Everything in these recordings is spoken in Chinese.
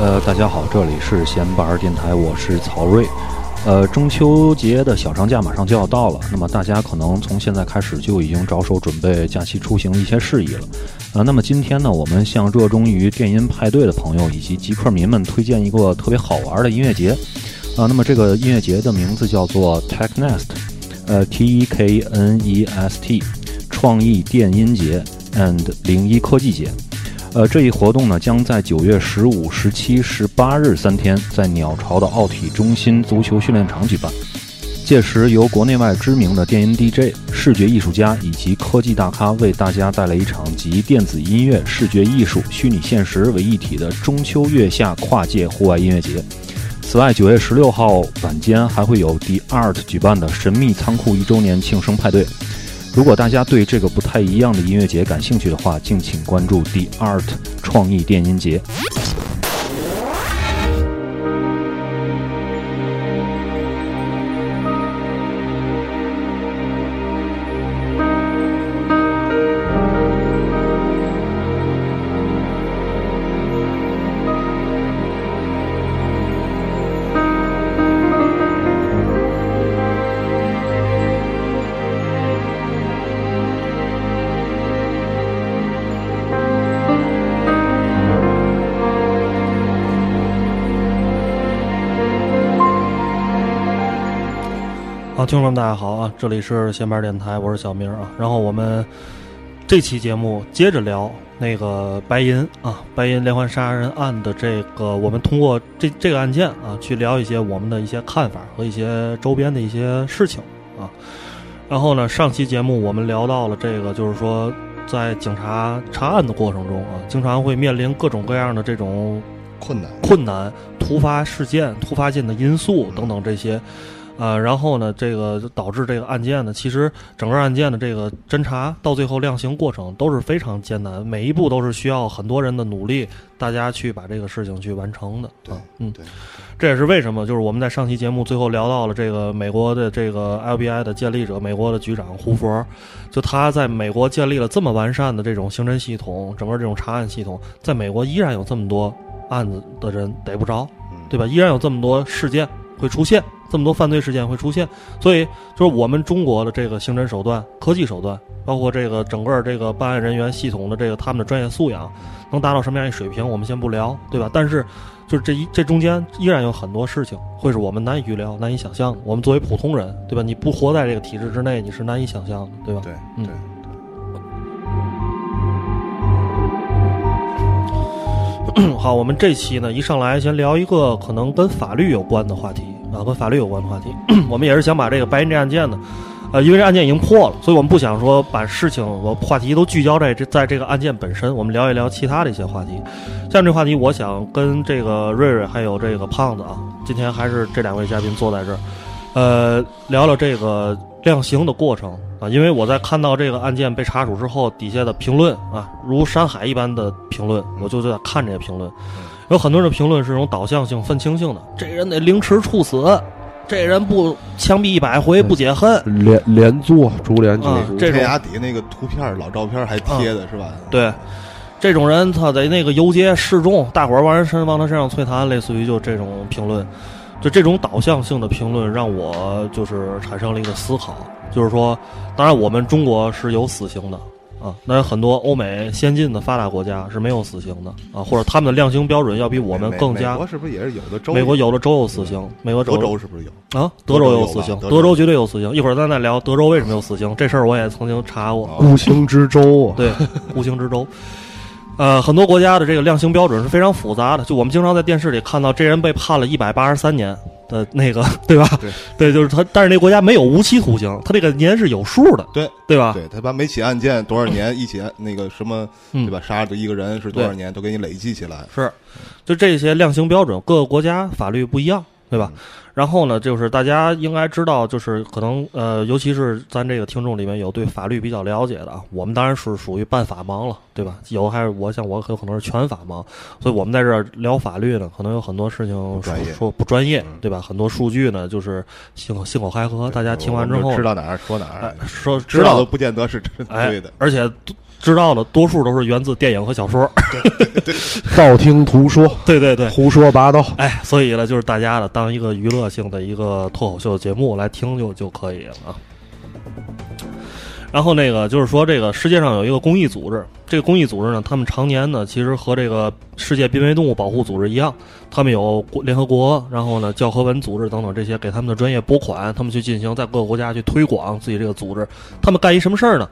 呃，大家好，这里是闲班电台，我是曹睿。呃，中秋节的小长假马上就要到了，那么大家可能从现在开始就已经着手准备假期出行一些事宜了。呃，那么今天呢，我们向热衷于电音派对的朋友以及极客迷们推荐一个特别好玩的音乐节。啊，那么这个音乐节的名字叫做 TechNest，呃，T E K N E S T，创意电音节 and 零一科技节。呃，这一活动呢，将在九月十五、十七、十八日三天，在鸟巢的奥体中心足球训练场举办。届时，由国内外知名的电音 DJ、视觉艺术家以及科技大咖为大家带来一场集电子音乐、视觉艺术、虚拟现实为一体的中秋月下跨界户外音乐节。此外，九月十六号晚间还会有 The Art 举办的神秘仓库一周年庆生派对。如果大家对这个不太一样的音乐节感兴趣的话，敬请关注 The Art 创意电音节。听众们大家好啊，这里是闲班电台，我是小明啊。然后我们这期节目接着聊那个白银啊，白银连环杀人案的这个，我们通过这这个案件啊，去聊一些我们的一些看法和一些周边的一些事情啊。然后呢，上期节目我们聊到了这个，就是说在警察查案的过程中啊，经常会面临各种各样的这种困难，困难、突发事件、突发性的因素等等这些。呃，然后呢，这个就导致这个案件呢，其实整个案件的这个侦查到最后量刑过程都是非常艰难，每一步都是需要很多人的努力，大家去把这个事情去完成的。对，嗯，对，这也是为什么，就是我们在上期节目最后聊到了这个美国的这个 LBI 的建立者，美国的局长胡佛，就他在美国建立了这么完善的这种刑侦系统，整个这种查案系统，在美国依然有这么多案子的人逮不着，对吧？依然有这么多事件会出现。这么多犯罪事件会出现，所以就是我们中国的这个刑侦手段、科技手段，包括这个整个这个办案人员系统的这个他们的专业素养，能达到什么样一水平，我们先不聊，对吧？但是，就是这一这中间依然有很多事情会是我们难以预料、难以想象的。我们作为普通人，对吧？你不活在这个体制之内，你是难以想象的，对吧？对，嗯对。好，我们这期呢，一上来先聊一个可能跟法律有关的话题啊，跟法律有关的话题。我们也是想把这个白银这案件呢，呃，因为这案件已经破了，所以我们不想说把事情我话题都聚焦在这在这个案件本身，我们聊一聊其他的一些话题。像这话题，我想跟这个瑞瑞还有这个胖子啊，今天还是这两位嘉宾坐在这儿，呃，聊聊这个量刑的过程。啊，因为我在看到这个案件被查处之后，底下的评论啊，如山海一般的评论，我就在看这些评论。有很多人的评论是这种导向性、愤青性的，这人得凌迟处死，这人不枪毙一百回不解恨，连连坐株连九啊族，这种天涯底下那个图片老照片还贴的是吧？对，这种人他在那个游街示众，大伙儿往人身往他身上摧残，类似于就这种评论，就这种导向性的评论，让我就是产生了一个思考，就是说，当然我们中国是有死刑的啊，那有很多欧美先进的发达国家是没有死刑的啊，或者他们的量刑标准要比我们更加美。国是不是也是有的州？美国有的州有死刑，美国德州是不是有？啊，德州有死刑，德州绝对有死刑。一会儿咱再聊德州为什么有死刑这事儿，我也曾经查过。哦无形之州啊，对，无形之州。呃，很多国家的这个量刑标准是非常复杂的，就我们经常在电视里看到这人被判了一百八十三年的那个，对吧？对就是他，但是那国家没有无期徒刑，他这个年是有数的，对对吧？对他把每起案件多少年，一起那个什么，嗯对吧？杀的一个人是多少年，都给你累计起来。是，就这些量刑标准，各个国家法律不一样，对吧？然后呢，就是大家应该知道，就是可能呃，尤其是咱这个听众里面有对法律比较了解的啊，我们当然是属于半法盲了，对吧？有还是我想我有可能是全法盲，所以我们在这儿聊法律呢，可能有很多事情说不专业嗯，对吧？很多数据呢，就是信口信口开河，大家听完之后知道哪儿说哪哎儿，说知道都不见得是真对的。而且知道的多数都是源自电影和小说，道听途说，对对对，胡说八道。哎，所以呢，就是大家呢当一个娱乐性的一个脱口秀节目来听就就可以了啊。然后那个就是说，这个世界上有一个公益组织，这个公益组织呢，他们常年呢，其实和这个世界濒危动物保护组织一样，他们有联合国，然后呢，教科文组织等等这些给他们的专业拨款，他们去进行在各个国家去推广自己这个组织。他们干一什么事儿呢？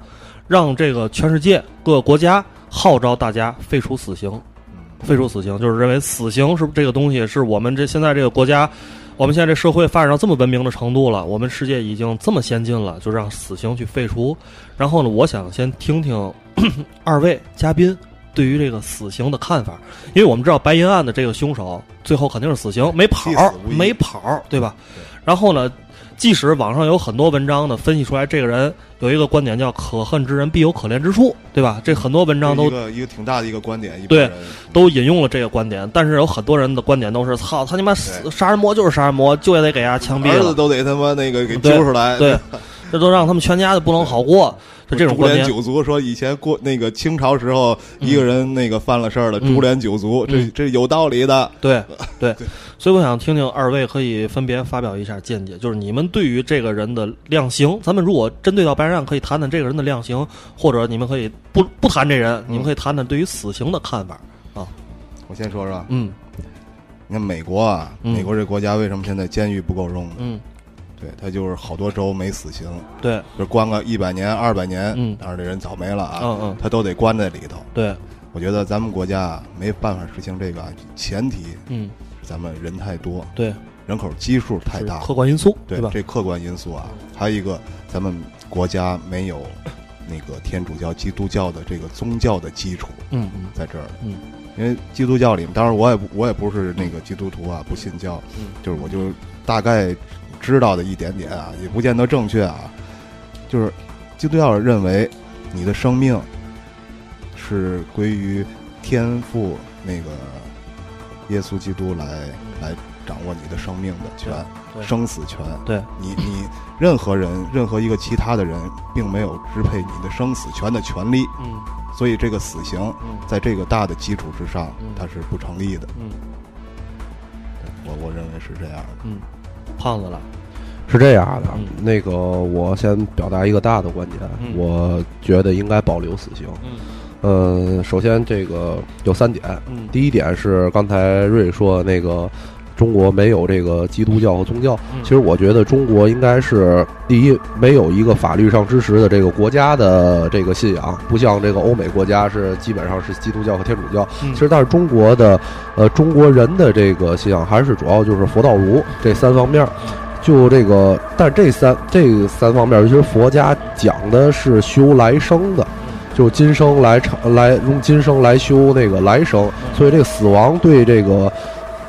让这个全世界各个国家号召大家废除死刑，废除死刑，就是认为死刑是这个东西是我们这现在这个国家。我们现在这社会发展到这么文明的程度了，我们世界已经这么先进了，就让死刑去废除。然后呢，我想先听听 二位嘉宾对于这个死刑的看法，因为我们知道白银案的这个凶手最后肯定是死刑，没跑，没跑，对吧？然后呢？即使网上有很多文章呢，分析出来这个人有一个观点叫“可恨之人必有可怜之处”，对吧？这很多文章都一个一个挺大的一个观点，对，都引用了这个观点。但是有很多人的观点都是：“操他你妈死杀人魔就是杀人魔，就也得给他枪毙了，儿子都得他妈那个给揪出来。”对，这都让他们全家都不能好过。就这种。株连九族说以前过那个清朝时候一个人那个犯了事儿了，株连九族，这这有道理的。对对。所以我想听听二位可以分别发表一下见解，就是你们对于这个人的量刑，咱们如果针对到白人案，可以谈谈这个人的量刑，或者你们可以不不谈这人，你们可以谈谈对于死刑的看法啊。我先说说，嗯，你看美国啊，美国这国家为什么现在监狱不够用？嗯，对他就是好多州没死刑，对，就关个一百年、二百年，嗯，当然这人早没了啊，嗯嗯，他都得关在里头。对，我觉得咱们国家没办法实行这个，前提，嗯。咱们人太多，对，人口基数太大，客观因素，对吧？这客观因素啊，还有一个，咱们国家没有那个天主教、基督教的这个宗教的基础，嗯嗯，在这儿，嗯，因为基督教里面，当然我也不我也不是那个基督徒啊，不信教，嗯，就是我就大概知道的一点点啊，也不见得正确啊，就是基督教认为你的生命是归于天父那个。耶稣基督来来掌握你的生命的权，生死权。对你，你任何人，任何一个其他的人，并没有支配你的生死权的权利。嗯，所以这个死刑，在这个大的基础之上，它是不成立的。嗯，我我认为是这样的。嗯，胖子了，是这样的。那个，我先表达一个大的观点，我觉得应该保留死刑。嗯。呃，首先这个有三点。嗯，第一点是刚才瑞说那个中国没有这个基督教和宗教。其实我觉得中国应该是第一，没有一个法律上支持的这个国家的这个信仰，不像这个欧美国家是基本上是基督教和天主教。其实但是中国的呃中国人的这个信仰还是主要就是佛道儒这三方面。就这个，但这三这三方面，尤其是佛家讲的是修来生的。就今生来成来用今生来修那个来生，所以这个死亡对这个。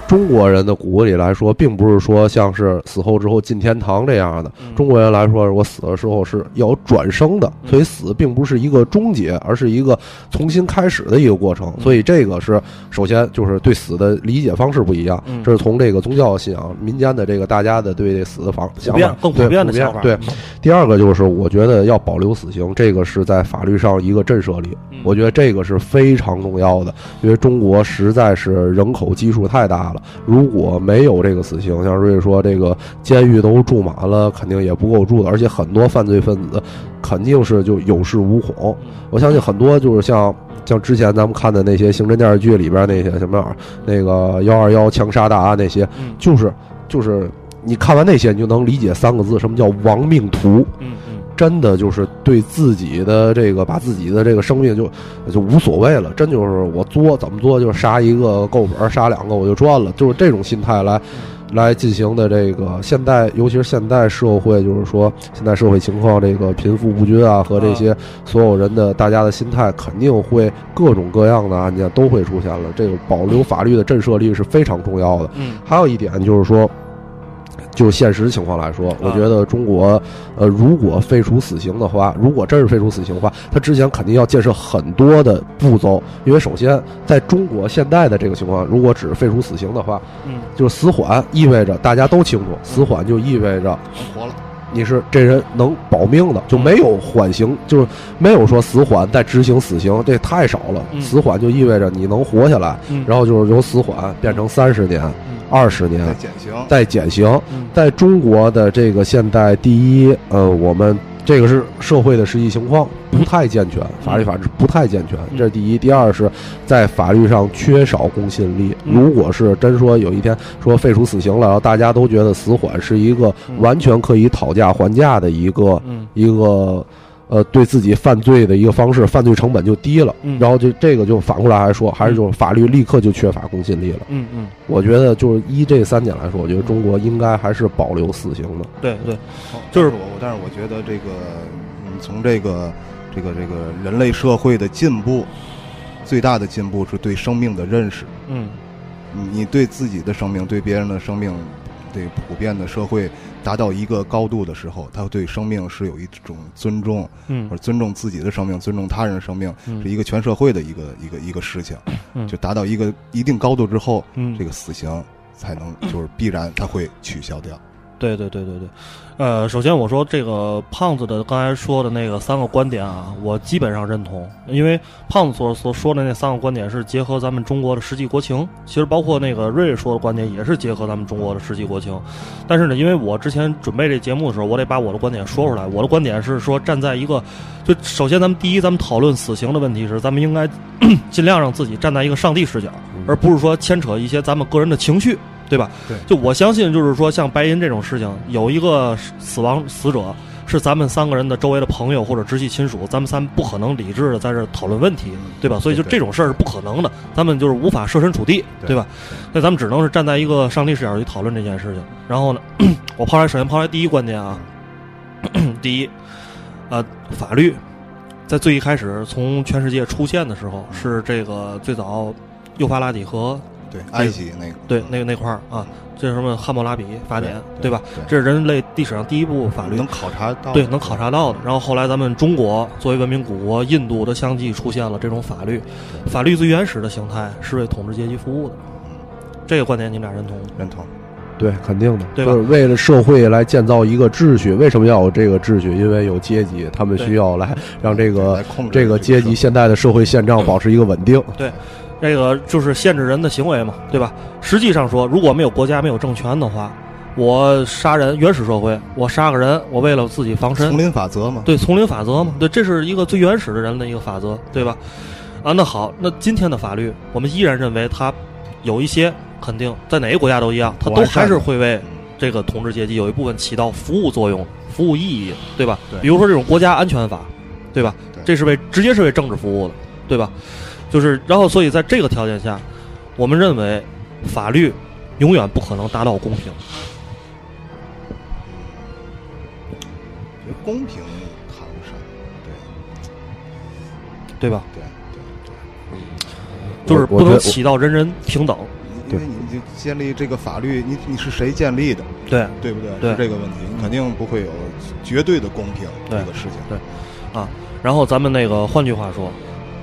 中国人的骨子里来说，并不是说像是死后之后进天堂这样的。中国人来说，我死的时候是要转生的，所以死并不是一个终结，而是一个重新开始的一个过程。所以这个是首先就是对死的理解方式不一样。这是从这个宗教信仰、民间的这个大家的对这死的方想法更普遍的想法。对，第二个就是我觉得要保留死刑，这个是在法律上一个震慑力。我觉得这个是非常重要的，因为中国实在是人口基数太大了。如果没有这个死刑，像瑞说这个监狱都住满了，肯定也不够住的。而且很多犯罪分子肯定是就有恃无恐。我相信很多就是像像之前咱们看的那些刑侦电视剧里边那些什么那个幺二幺枪杀大案那些，就是就是你看完那些，你就能理解三个字，什么叫亡命徒。真的就是对自己的这个，把自己的这个生命就就无所谓了。真就是我作怎么作，就是杀一个够本，杀两个我就赚了。就是这种心态来来进行的这个现代，尤其是现代社会，就是说现在社会情况，这个贫富不均啊，和这些所有人的大家的心态，肯定会各种各样的案件都会出现了。这个保留法律的震慑力是非常重要的。嗯，还有一点就是说。就现实情况来说，我觉得中国，呃，如果废除死刑的话，如果真是废除死刑的话，他之前肯定要建设很多的步骤。因为首先，在中国现在的这个情况，如果只废除死刑的话，嗯，就是死缓意味着大家都清楚，死缓就意味着活了，你是这人能保命的，就没有缓刑，就是没有说死缓再执行死刑，这太少了。嗯。死缓就意味着你能活下来，嗯。然后就是由死缓变成三十年、嗯二十年再，减刑，再减刑。嗯在中国的这个现代，第一，呃，我们这个是社会的实际情况不太健全，法律法治不太健全，嗯这是第一。第二是在法律上缺少公信力。嗯如果是真说有一天说废除死刑了，然后大家都觉得死缓是一个嗯完全可以讨价还价的一个嗯一个。呃，对自己犯罪的一个方式，犯罪成本就低了，嗯然后就这个就反过来还说，还是就是法律立刻就缺乏公信力了。嗯嗯，我觉得就是依这三点来说，我觉得中国应该还是保留死刑的。对对，哦就是但我，但是我觉得这个，嗯，从这个这个这个人类社会的进步，最大的进步是对生命的认识。嗯你你对自己的生命，对别人的生命，对普遍的社会达到一个高度的时候，他对生命是有一种尊重，嗯或者尊重自己的生命，尊重他人的生命，嗯是一个全社会的一个一个一个事情。嗯就达到一个一定高度之后，嗯这个死刑才能就是必然他会取消掉。对对对对对，呃，首先我说这个胖子的刚才说的那个三个观点啊，我基本上认同，因为胖子所所说的那三个观点是结合咱们中国的实际国情，其实包括那个瑞瑞说的观点也是结合咱们中国的实际国情。但是呢，因为我之前准备这节目的时候，我得把我的观点说出来。我的观点是说，站在一个，就首先咱们第一，咱们讨论死刑的问题时，咱们应该 尽量让自己站在一个上帝视角，而不是说牵扯一些咱们个人的情绪。对吧？对就我相信，就是说，像白银这种事情，有一个死亡死者是咱们三个人的周围的朋友或者直系亲属，咱们三不可能理智的在这讨论问题，对吧？所以就这种事儿是不可能的，咱们就是无法设身处地，对对吧？那咱们只能是站在一个上帝视角去讨论这件事情。然后呢，我抛出来，首先抛出来第一观点啊，第一，呃，法律在最一开始从全世界出现的时候，是这个最早幼发拉底河对，埃及那个，对那个那块儿啊，这是什么汉谟拉比法典，对吧？对，这是人类历史上第一部法律能，考察到，对，能考察到的。然后后来咱们中国作为文明古国，印度的相继出现了这种法律，法律最原始的形态是为统治阶级服务的。这个观点你们俩认同吗？认同。对，肯定的，对吧就是为了社会来建造一个秩序，为什么要有这个秩序？因为有阶级，他们需要来让这个来控制这个阶级现在的社会现状保持一个稳定。这个就是限制人的行为嘛，对吧？实际上说，如果没有国家、没有政权的话，我杀人，原始社会，我杀个人，我为了自己防身丛，林法则嘛，对丛林法则嘛，对，这是一个最原始的人的一个法则，对吧？啊，那好，那今天的法律，我们依然认为它有一些肯定在哪个国家都一样，它都还是会为嗯这个统治阶级有一部分起到服务作用、服务意义，对吧？对比如说这种国家安全法，对吧？对这是为直接是为政治服务的，对吧？就是，然后所以在这个条件下，我们认为法律永远不可能达到公平，觉得公平谈不上，对对吧？对对对，就是不能起到人人平等，因为你就建立这个法律，你你是谁建立的，对。对不对？对是这个问题，你肯定不会有绝对的公平这个事情。对啊然后咱们那个换句话说，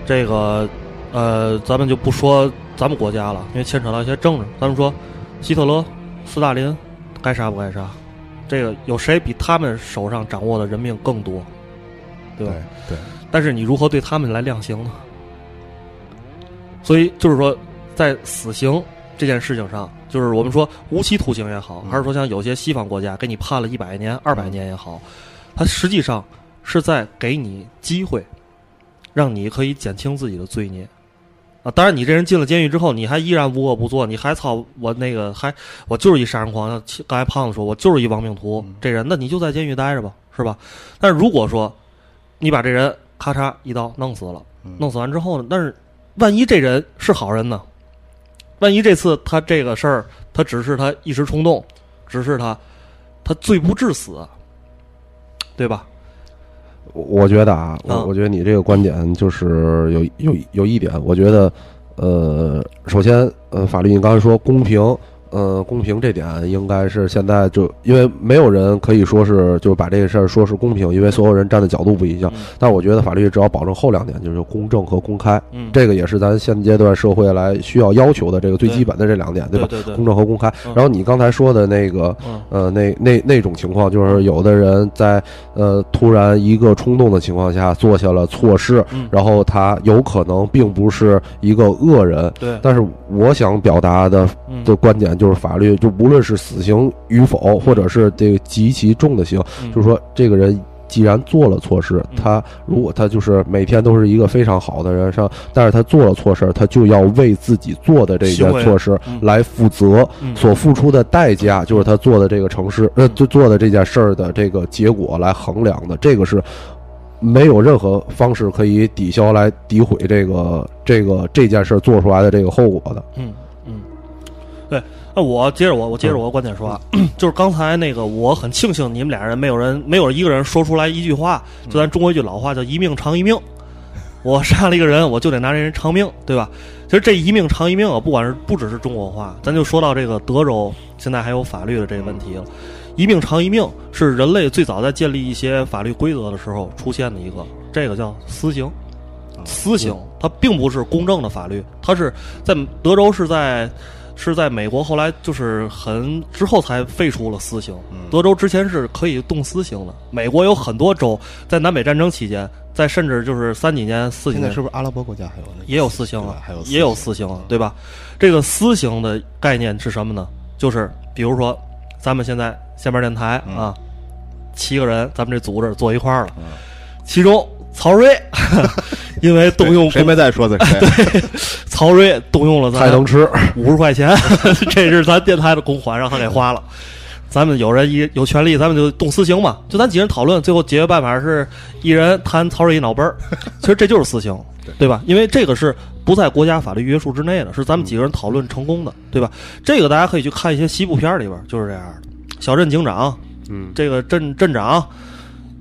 这个呃，咱们就不说咱们国家了，因为牵扯到一些政治。咱们说希特勒、斯大林该杀不该杀？这个有谁比他们手上掌握的人命更多？对吧？对但是你如何对他们来量刑呢？所以就是说，在死刑这件事情上，就是我们说无期徒刑也好，嗯还是说像有些西方国家给你判了一百年、二百年也好，它实际上是在给你机会，让你可以减轻自己的罪孽。啊，当然，你这人进了监狱之后，你还依然无恶不作，你还操我那个还我就是一杀人狂。像刚才胖子说，我就是一亡命徒，嗯这人那你就在监狱待着吧，是吧？但是如果说你把这人咔嚓一刀弄死了，嗯弄死完之后呢，但是万一这人是好人呢？万一这次他这个事儿，他只是他一时冲动，只是他他罪不至死，对吧？我我觉得啊，我嗯。我觉得你这个观点就是有有有一点，我觉得，呃，首先，呃，法律你刚才说公平，呃，公平这点应该是现在就因为没有人可以说是就是把这个事儿说是公平，因为所有人站的角度不一样。嗯。但我觉得法律只要保证后两点，就是公正和公开，嗯，这个也是咱现阶段社会来需要要求的这个最基本的这两点，吧？对对对，公正和公开。嗯。然后你刚才说的那个，嗯。呃，那那那种情况，就是有的人在呃突然一个冲动的情况下做下了错事，嗯，然后他有可能并不是一个恶人，对，但是我想表达的嗯。的观点就是，法律就无论是死刑与否，或者是这个极其重的刑，嗯。就是说这个人。既然做了错事，嗯。他如果他就是每天都是一个非常好的人，上，但是他做了错事，他就要为自己做的这件错事嗯。来负责，嗯。所付出的代价就是他做的这个城市，呃，就做的这件事儿的这个结果来衡量的，这个是没有任何方式可以抵消来诋毁这个这个这件事儿做出来的这个后果的。嗯嗯，对。那我接着我我接着我的观点说啊，就是刚才那个，我很庆幸你们俩人没有人没有一个人说出来一句话，就咱中国一句老话叫“一命偿一命”。我杀了一个人，我就得拿这人偿命，对吧？其实这一命偿一命啊，不管是不只是中国话，咱就说到这个德州现在还有法律的这个问题了。一命偿一命是人类最早在建立一些法律规则的时候出现的一个，这个叫私刑。私刑它并不是公正的法律，它是在德州是在是在美国后来就是很之后才废除了私刑。德州之前是可以动私刑的。美国有很多州在南北战争期间，在甚至就是三几年、四几年现在是不是阿拉伯国家还有那个也有私刑了，还有也有私刑了，对吧？这个私刑的概念是什么呢？就是比如说，咱们现在下面电台嗯啊，七个人，咱们这组织坐一块儿了，嗯其中曹睿因为动用谁没在说的谁？曹睿动用了咱还能吃，五十块钱，这是咱电台的公款，让他给花了。咱们有人一有权利，咱们就动私刑嘛，就咱几人讨论，最后解决办法是一人弹曹睿一脑门儿。其实这就是私刑，对吧？因为这个是不在国家法律约束之内的，是咱们几个人讨论成功的，对吧？这个大家可以去看一些西部片儿里边儿就是这样的。小镇警长，嗯，这个镇镇长，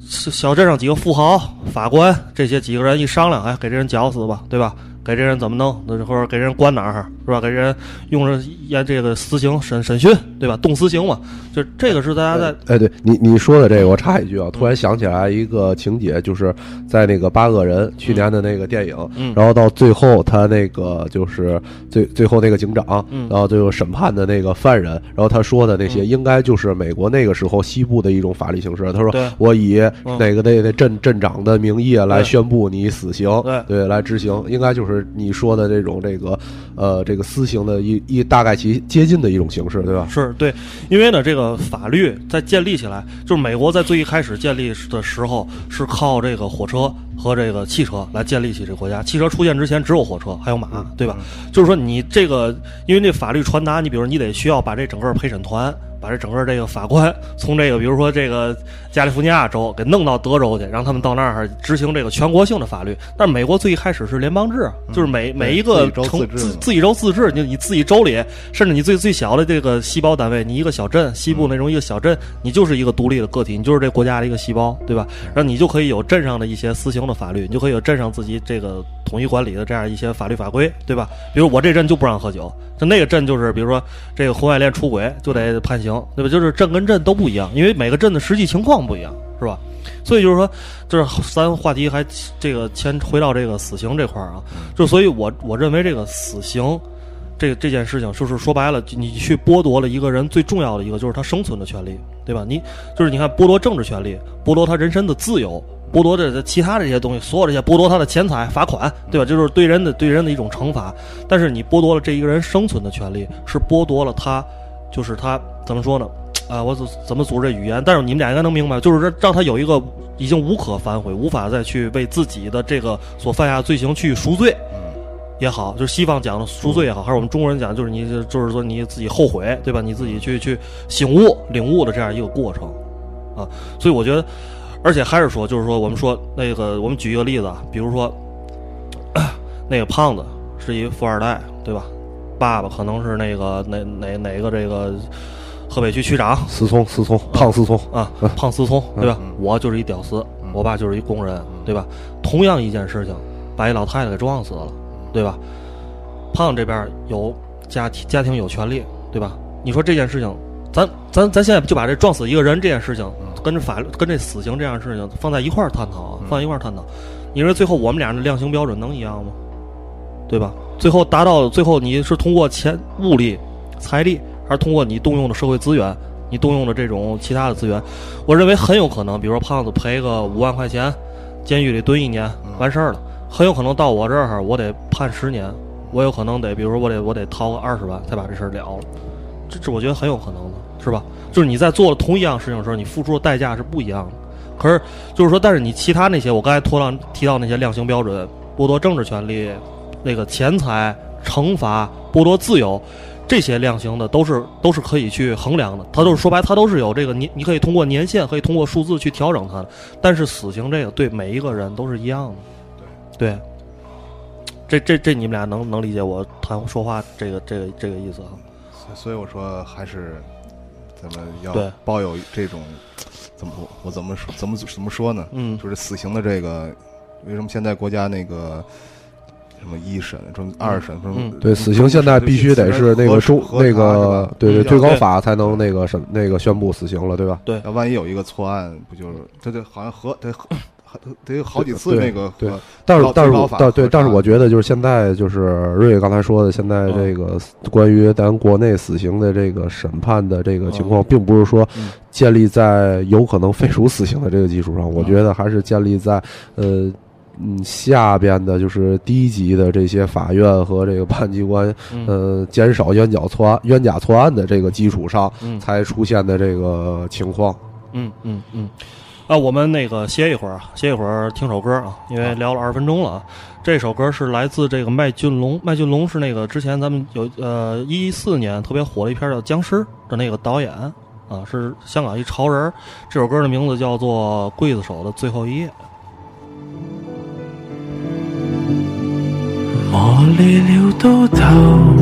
小镇上几个富豪、法官，这些几个人一商量，哎，给这人绞死吧，对吧？给这人怎么弄？那或者给人关哪儿，是吧？给人用着验这个私刑审审讯，对吧？动私刑嘛，就这个是大家在哎，对你你说的这个，我插一句啊，突然想起来一个情节，就是在那个八恶人去年的那个电影，嗯。然后到最后他那个就是最最后那个警长，嗯。然后最后审判的那个犯人，然后他说的那些嗯。应该就是美国那个时候西部的一种法律形式。他说我以嗯。哪个那那镇镇长的名义来宣布你死刑，对。对，来执行，应该就是你说的这种这个呃这个私刑的一一大概其接近的一种形式，对吧？是对，因为呢，这个法律在建立起来，就是美国在最一开始建立的时候是靠这个火车和这个汽车来建立起这个国家。汽车出现之前只有火车还有马，对吧？就是说你这个，因为这法律传达，你比如你得需要把这整个陪审团。把这整个这个法官从这个，比如说这个加利福尼亚州给弄到德州去，让他们到那儿执行这个全国性的法律。但是美国最一开始是联邦制，就是每每一个州城自自自己州自治，你你自己州里，甚至你最最小的这个细胞单位，你一个小镇，西部那种一个小镇，你就是一个独立的个体，你就是这国家的一个细胞，对吧？然后你就可以有镇上的一些私刑的法律，你就可以有镇上自己这个统一管理的这样一些法律法规，对吧？比如我这镇就不让喝酒，就那个镇就是比如说这个婚外恋出轨就得判刑，对吧？就是镇跟镇都不一样，因为每个镇的实际情况不一样，是吧？所以就是说，就是咱话题还这个先回到这个死刑这块儿啊，就所以我我认为这个死刑。这这件事情就是说白了，你去剥夺了一个人最重要的一个，就是他生存的权利，对吧？你就是你看剥夺政治权利，剥夺他人身的自由，剥夺这其他这些东西，所有这些剥夺他的钱财、罚款，对吧？这就是对人的对人的一种惩罚。但是你剥夺了这一个人生存的权利，是剥夺了他，就是他怎么说呢？啊，我怎怎么组织语言？但是你们俩应该能明白，就是让让他有一个已经无可反悔，无法再去为自己的这个所犯下的罪行去赎罪。也好，就是西方讲的赎罪也好，还是我们中国人讲，就是你就是说你自己后悔，对吧？你自己去去醒悟、领悟的这样一个过程啊。所以我觉得，而且还是说，就是说，我们说那个，我们举一个例子啊，比如说那个胖子是一富二代，对吧？爸爸可能是那个哪哪哪个这个河北区区长思聪，思聪，胖思聪，啊，胖思聪，对吧？我就是一屌丝，我爸就是一工人，对吧？同样一件事情，把一老太太给撞死了。对吧？胖这边有家庭，家庭有权利，对吧？你说这件事情，咱咱咱现在就把这撞死一个人这件事情，跟这法律跟这死刑这样事情放在一块儿探讨啊，放在一块儿探讨。你认为最后我们俩的量刑标准能一样吗？对吧？最后达到最后你是通过钱、物力、财力，还是通过你动用的社会资源？你动用的这种其他的资源，我认为很有可能，比如说胖子赔个五万块钱，监狱里蹲一年完事儿了，很有可能到我这儿我得判十年，我有可能得，比如说我得我得掏个二十万才把这事儿了了，这这我觉得很有可能的，是吧？就是你在做同一样事情的时候，你付出的代价是不一样的。可是就是说，但是你其他那些，我刚才拖到提到那些量刑标准，剥夺政治权利，那个钱财、惩罚、剥夺自由。这些量刑的都是都是可以去衡量的，它都是说白，它都是有这个你你可以通过年限，可以通过数字去调整它的。但是死刑这个对每一个人都是一样的，对，这这这你们俩能能理解我谈说话这个这个这个意思啊？所以我说还是咱们要抱有这种怎么我怎么说怎么怎么说呢？嗯就是死刑的这个，为什么现在国家那个什么一审、什么二审、什么嗯。对，死刑现在必须得是那个中那个对对嗯。最高法才能那个审那个宣布死刑了，对吧？要万一有一个错案，不就是这得好像核得核得有好几次对那个对但是但是但对，但是我觉得就是现在就是瑞刚才说的，现在嗯。这个关于咱国内死刑的这个审判的这个情况，嗯。并不是说嗯。建立在有可能废除死刑的这个基础上，我觉得还是建立在呃。嗯，下边的就是低级的这些法院和这个判机关，嗯呃，减少冤假错案、冤假错案的这个基础上，嗯才出现的这个情况。嗯嗯嗯。啊，我们那个歇一会儿啊，歇一会儿听首歌啊，因为聊了二十分钟了啊。这首歌是来自这个麦浚龙，麦浚龙是那个之前咱们有呃一四年特别火的一片叫《僵尸》的那个导演啊，是香港一潮人。这首歌的名字叫做《刽子手的最后一夜》。磨利了刀头。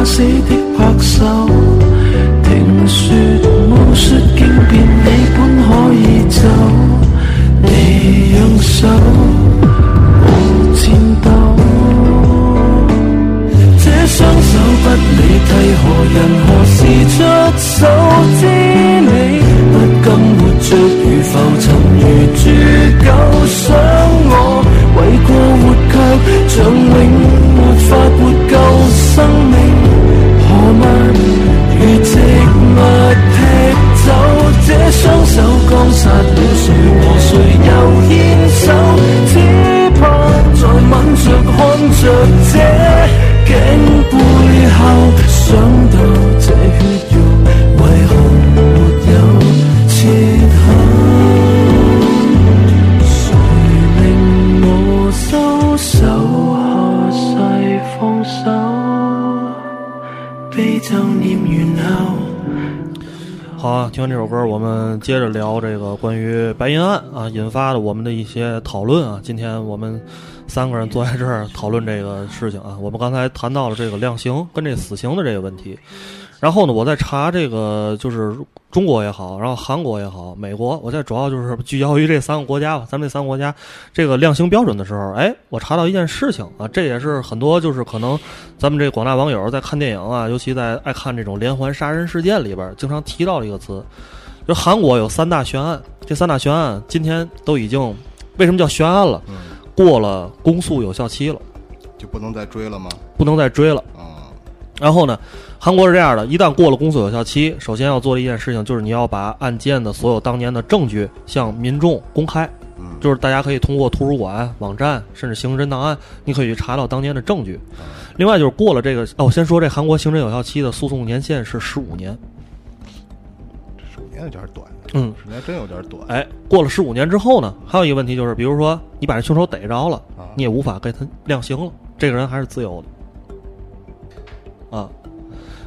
也怕死的接着聊这个关于白银案啊引发的我们的一些讨论啊。今天我们三个人坐在这儿讨论这个事情啊。我们刚才谈到了这个量刑跟这死刑的这个问题，然后呢，我在查这个就是中国也好，然后韩国也好，美国，我在主要就是聚焦于这三个国家吧。咱们这三个国家这个量刑标准的时候，哎，我查到一件事情啊，这也是很多就是可能咱们这广大网友在看电影啊，尤其在爱看这种连环杀人事件里边，经常提到的一个词，就韩国有三大悬案，这三大悬案今天都已经为什么叫悬案了？嗯，过了公诉有效期了，就不能再追了吗？不能再追了。啊，然后呢，韩国是这样的，一旦过了公诉有效期，首先要做的一件事情就是你要把案件的所有当年的证据向民众公开，嗯，就是大家可以通过图书馆、网站，甚至刑侦档案，你可以去查到当年的证据。另外就是过了这个，哦，我先说这韩国刑侦有效期的诉讼年限是十五年，有点短，嗯，时间真有点短。哎，过了十五年之后呢，还有一个问题就是，比如说你把这凶手逮着了，啊你也无法给他量刑了，这个人还是自由的。啊，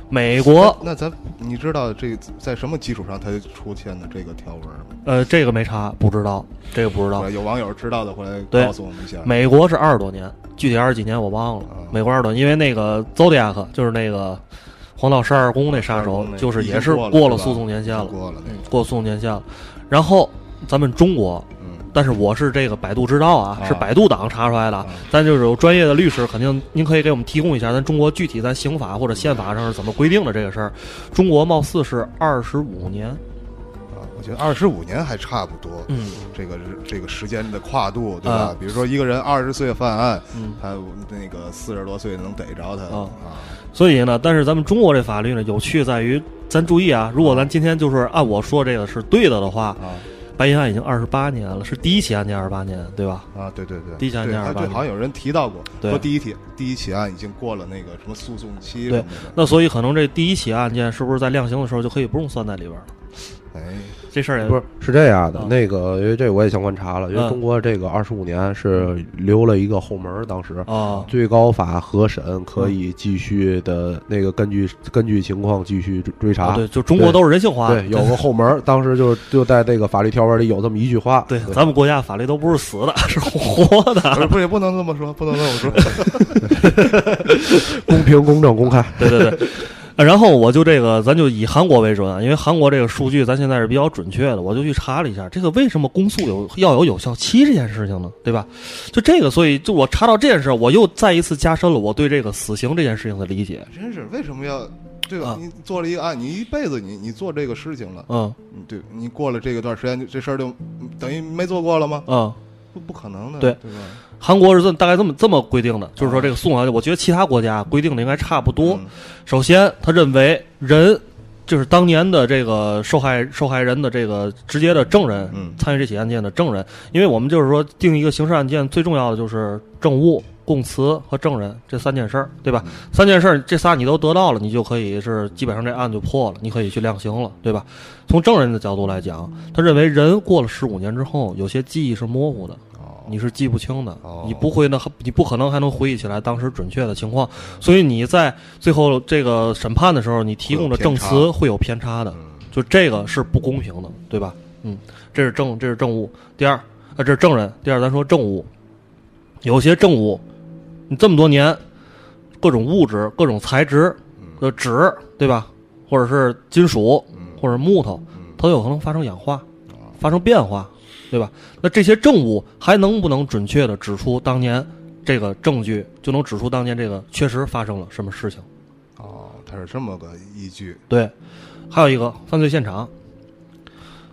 美国那咱你知道这在什么基础上它出现的这个条文吗？呃，这个没查，不知道，这个不知道。有网友知道的回来告诉我们一下。美国是二十多年，具体二十几年我忘了。啊美国二十多年，因为那个 Zodiac 就是那个黄道十二宫那杀手就是也是过了诉讼年限了，过了，诉讼年限了。然后咱们中国，嗯，但是我是这个百度知道啊，啊是百度党查出来的啊。咱就是有专业的律师，肯定您可以给我们提供一下，咱中国具体在刑法或者宪法上是怎么规定的这个事儿。中国貌似是二十五年，觉得二十五年还差不多。嗯这个这个时间的跨度，对吧？啊比如说一个人二十岁犯案，嗯。他那个四十多岁能逮着他啊啊，所以呢，但是咱们中国这法律呢，有趣在于，咱注意啊，如果咱今天就是按我说这个是对的的话，啊白银案已经二十八年了，是第一起案件二十八年，对吧？啊，对对对，第一起案件对他28对好像有人提到过，说第一起第一起案已经过了那个什么诉讼期对那所以可能这第一起案件是不是在量刑的时候就可以不用算在里边了？哎，这事儿也不是是这样的啊，那个因为这我也相关查了，因为嗯中国这个二十五年是留了一个后门儿，当时啊最高法核审可以继续的那个根据根据情况继续追追查啊，。对，就中国都是人性化的，对，有个后门儿，当时就就在这个法律条文里有这么一句话。对，咱们国家法律都不是死的，是活不的。是不是也不能这么说，不能这么说，公平、公正、公开。对 对对。呃然后我就这个，咱就以韩国为准啊，因为韩国这个数据咱现在是比较准确的，我就去查了一下，这个为什么公诉有要有有效期这件事情呢？对吧？就这个，所以就我查到这件事，我又再一次加深了我对这个死刑这件事情的理解。真是为什么要对吧啊？你做了一个案，你一辈子你你做这个事情了，嗯嗯，对你过了这个段时间，这事儿就嗯等于没做过了吗？嗯，不不可能的，对对吧？韩国是这么大概这么这么规定的，就是说这个诉讼，我觉得其他国家规定的应该差不多。嗯首先，他认为人就是当年的这个受害受害人的这个直接的证人，嗯参与这起案件的证人，因为我们就是说定一个刑事案件最重要的就是证物、供词和证人这三件事儿，对吧？嗯三件事儿这仨你都得到了，你就可以是基本上这案就破了，你可以去量刑了，对吧？从证人的角度来讲，他认为人过了十五年之后，有些记忆是模糊的，哦，你是记不清的哦，你不会呢，你不可能还能回忆起来当时准确的情况，所以你在最后这个审判的时候，你提供的证词会有偏差的，嗯就这个是不公平的，对吧？嗯，这是证，这是证物。第二，啊，这是证人。第二，咱说证物，有些证物，你这么多年，各种物质、各种材质的纸，对吧？或者是金属，嗯或者木头，嗯它有可能发生氧化，发生变化，对吧？那这些证物还能不能准确的指出当年这个证据，就能指出当年这个确实发生了什么事情？哦，它是这么个依据。对，还有一个犯罪现场，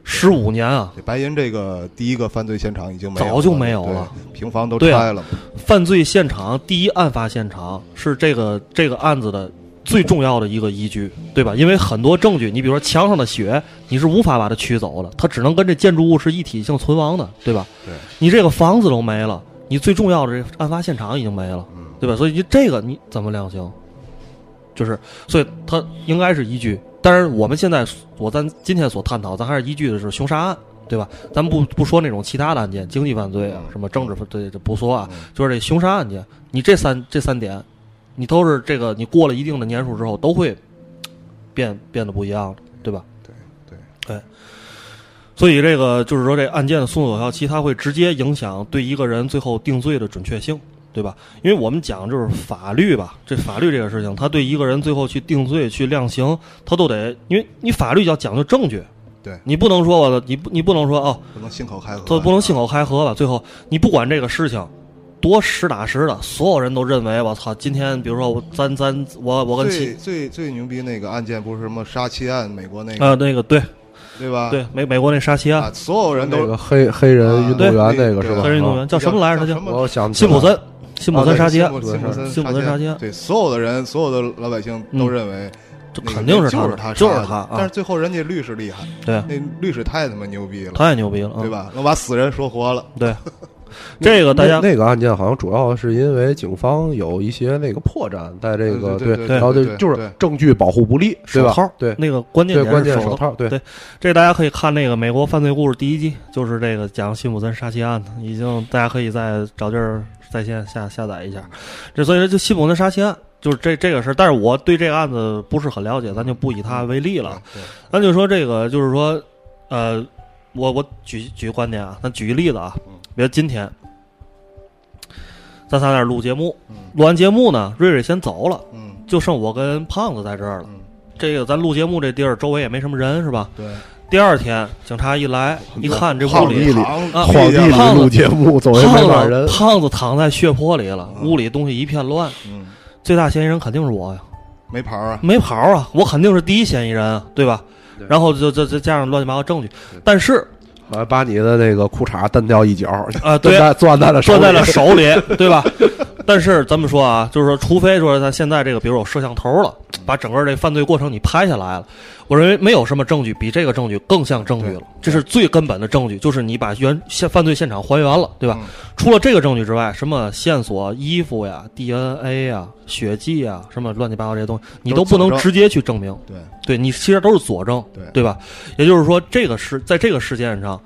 十五年啊，这白银这个第一个犯罪现场已经没有了早就没有了，平房都拆了嘛。犯罪现场第一案发现场是这个这个案子的最重要的一个依据，对吧？因为很多证据，你比如说墙上的血，你是无法把它取走的，它只能跟这建筑物是一体性存亡的，对吧？对，你这个房子都没了，你最重要的这个案发现场已经没了，嗯，对吧？所以你这个你怎么量刑？就是，所以它应该是依据。但是，我们现在我咱今天所探讨，咱还是依据的是凶杀案，对吧？咱不不说那种其他的案件，经济犯罪啊，嗯什么政治犯罪这不说啊，嗯就是这凶杀案件，你这三这三点，你都是这个，你过了一定的年数之后，都会 变变得不一样的，对吧？对对对。所以这个就是说，这案件的诉讼有效期，它会直接影响对一个人最后定罪的准确性，对吧？因为我们讲就是法律吧，这法律这个事情，它对一个人最后去定罪、去量刑，它都得，因为你法律要讲究证据，对你不能说我，你不你不能说哦，不能信口开河，都不能信口开河吧？最后你不管这个事情多实打实的，所有人都认为我操，今天比如说我咱咱我我跟最最最牛逼那个案件不是什么杀妻案，美国那个、啊那个对对吧？对美美国那杀妻案啊，，所有人都那个黑黑人运动员啊那个是吧？黑人运动员叫什么来着？他叫叫什么我想辛普森，辛普森杀妻案辛普森杀妻案对，所有的人，所有的老百姓都认为这肯定是他，就是他，就是他但是啊，最后人家律师厉害，对，那律师太他妈牛逼了，太牛逼了，啊对？吧？能把死人说活了，对，这个大家那那个案件好像主要是因为警方有一些那个破绽，在这个对对对然后就就是证据保护不力，对吧手套？对那个关键，点是手关键手套，对对这大家可以看那个《美国犯罪故事》第一季，就是这个讲辛普森杀妻案的，已经大家可以再找地儿在线下下载一下。这所以说，就辛普森杀妻案就是这这个事儿，但是我对这个案子不是很了解，咱就不以他为例了。对，咱就说这个，就是说，呃，我我举举个观点啊，咱举个例子啊，嗯比如今天咱仨在这录节目，嗯录完节目呢，瑞瑞先走了，嗯就剩我跟胖子在这儿了。嗯，这个咱录节目这地儿周围也没什么人，是吧？对，第二天警察一来，一看这屋里啊荒地里胖子录节目，周围没胖子把人，胖子躺在血泊里了，嗯屋里东西一片乱，嗯，最大嫌疑人肯定是我呀，没跑啊，没跑啊，我肯定是第一嫌疑人啊，对吧？对然后就就再加上乱七八糟证据，但是呃把你的那个裤衩蹬掉一角，啊，对，攥在攥在了攥在了手里，对吧？但是咱们说啊，就是说，除非说他现在这个，比如有摄像头了，把整个这犯罪过程你拍下来了，我认为没有什么证据比这个证据更像证据了，这是最根本的证据，就是你把原现犯罪现场还原了，对吧？嗯除了这个证据之外，什么线索、衣服呀、DNA 呀、血迹呀，什么乱七八糟这些东西，你都不能直接去证明。对对你其实都是佐证，对对吧？也就是说，这个事在这个事件上，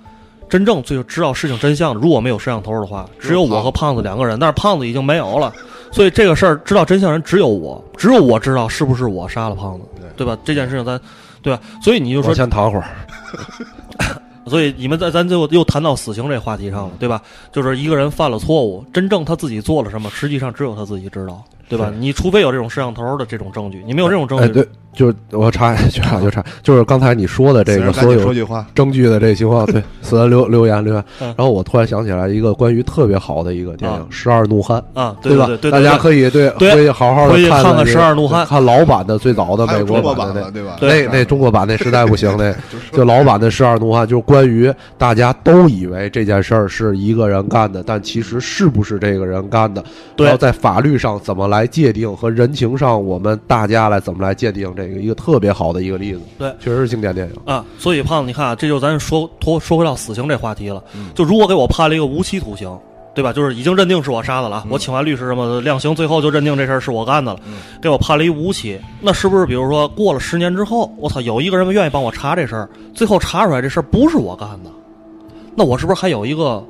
真正最后知道事情真相的，如果没有摄像头的话，只有我和胖子两个人，但是胖子已经没有了，所以这个事儿知道真相人只有我，只有我知道是不是我杀了胖子，对对吧？这件事情咱，对吧？所以你就说，先躺会儿，所以你们在咱最后又谈到死刑这话题上了，对吧？就是一个人犯了错误，真正他自己做了什么，实际上只有他自己知道，对吧？你除非有这种摄像头的这种证据，你没有这种证哎，据，对，就是我查一句啊，就插，就是刚才你说的这个所有说句话，证据的这个情况，对，死人留留言留言。嗯。然后我突然想起来一个关于特别好的一个电影啊《十二怒汉》，啊，对吧？大家可以对可以好好的看看看十二怒汉。看老版的最早的美国版的中国版的，对。吧？那那中国版那实在不行，那就老版的《十二怒汉》，就是关于大家都以为这件事儿是一个人干的，但其实是不是这个人干的？对。然后在法律上怎么来界定，和人情上我们大家来怎么来界定，这个一个特别好的一个例子。对确实是经典电影。啊，所以胖子，你看啊，这就咱说说说回到死刑这话题了。嗯就如果给我判了一个无期徒刑，对吧？就是已经认定是我杀的了，嗯我请完律师什么的量刑，最后就认定这事儿是我干的了，嗯给我判了一无期。那是不是比如说过了十年之后，我操，有一个人愿意帮我查这事儿，最后查出来这事儿不是我干的，那我是不是还有一个，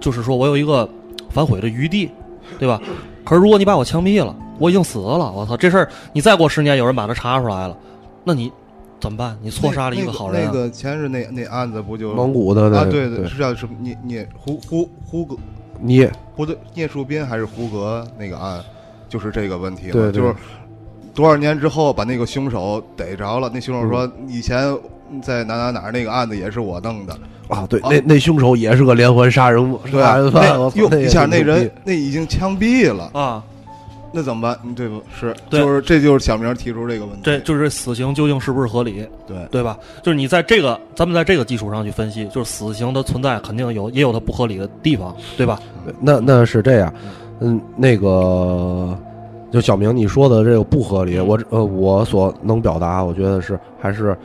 就是说我有一个反悔的余地，对吧？可是如果你把我枪毙了，我已经死了，我操，这事儿你再过十年有人把它查出来了，那你怎么办？你错杀了一个好人、啊那个前日那那案子不就蒙古的那啊？个对对是叫什么聂聂胡胡胡格聂？不对聂树斌还是胡格那个案，就是这个问题嘛，对对就是多少年之后把那个凶手逮着了，那凶手说以前在哪哪哪儿那个案子也是我弄的，啊，对，啊那那凶手也是个连环杀人对杀人犯，我操哟一下那人那已经枪毙了，啊，那怎么办？嗯对不？是，对就是这就是小明提出这个问题，这就是死刑究竟是不是合理，对对吧？就是你在这个咱们在这个基础上去分析，就是死刑的存在肯定有也有它不合理的地方，对吧？那那是这样，嗯，那个就小明你说的这个不合理，我呃我所能表达，我觉得是还是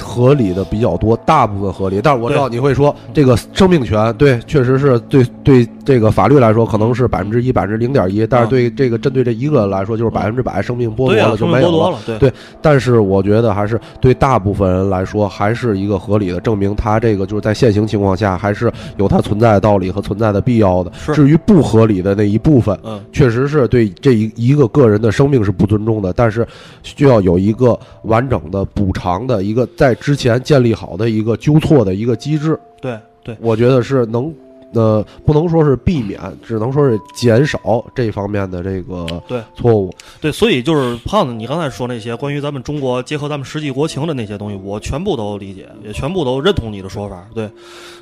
合理的比较多，大部分合理。但是我知道你会说这个生命权，对，确实是对对这个法律来说可能是百分之一、百分之零点一，但是对这个针对这一个人来说就是百分之百生命剥夺了就没有了。对但是我觉得还是对大部分人来说，还是一个合理的，证明他这个就是在现行情况下还是有它存在的道理和存在的必要的。至于不合理的那一部分，嗯，确实是对这一一个个人的生命是不尊重的，但是需要有一个完整的补偿的一个在之前建立好的一个纠错的一个机制，对对，我觉得是能。呃，不能说是避免，只能说是减少这方面的这个对错误。对，所以就是胖子，你刚才说那些关于咱们中国结合咱们实际国情的那些东西，我全部都理解，也全部都认同你的说法。对，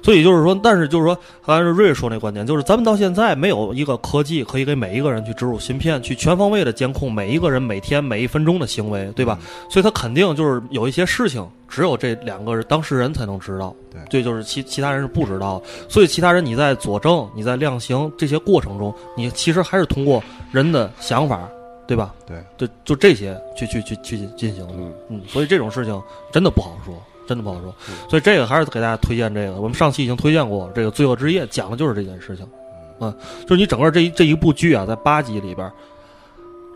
所以就是说，但是就是说，还是瑞瑞说那观点，就是咱们到现在没有一个科技可以给每一个人去植入芯片，去全方位的监控每一个人每天每一分钟的行为，对吧？所以他肯定就是有一些事情。只有这两个当事人才能知道，对，这就是其其他人是不知道，所以其他人你在佐证、你在量刑这些过程中，你其实还是通过人的想法，对吧？对，就就这些去去去去进行的，嗯，所以这种事情真的不好说，真的不好说，所以这个还是给大家推荐这个，我们上期已经推荐过这个《罪恶之夜》，讲的就是这件事情，嗯，就是你整个这一这一部剧啊，在八集里边，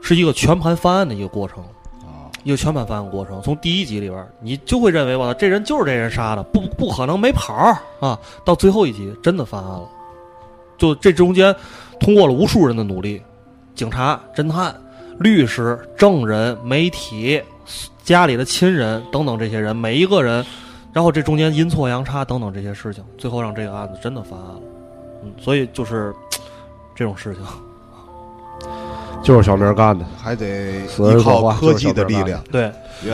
是一个全盘翻案的一个过程。一个全盘翻案过程，从第一集里边，你就会认为我操，这人就是这人杀的，不不可能没跑啊！到最后一集真的翻案了，就这中间通过了无数人的努力，警察、侦探、律师、证人、媒体、家里的亲人等等这些人，每一个人，然后这中间阴错阳差等等这些事情，最后让这个案子真的翻案了。嗯，所以就是 这种事情。就是小明干的，还得依靠科技的力量。对，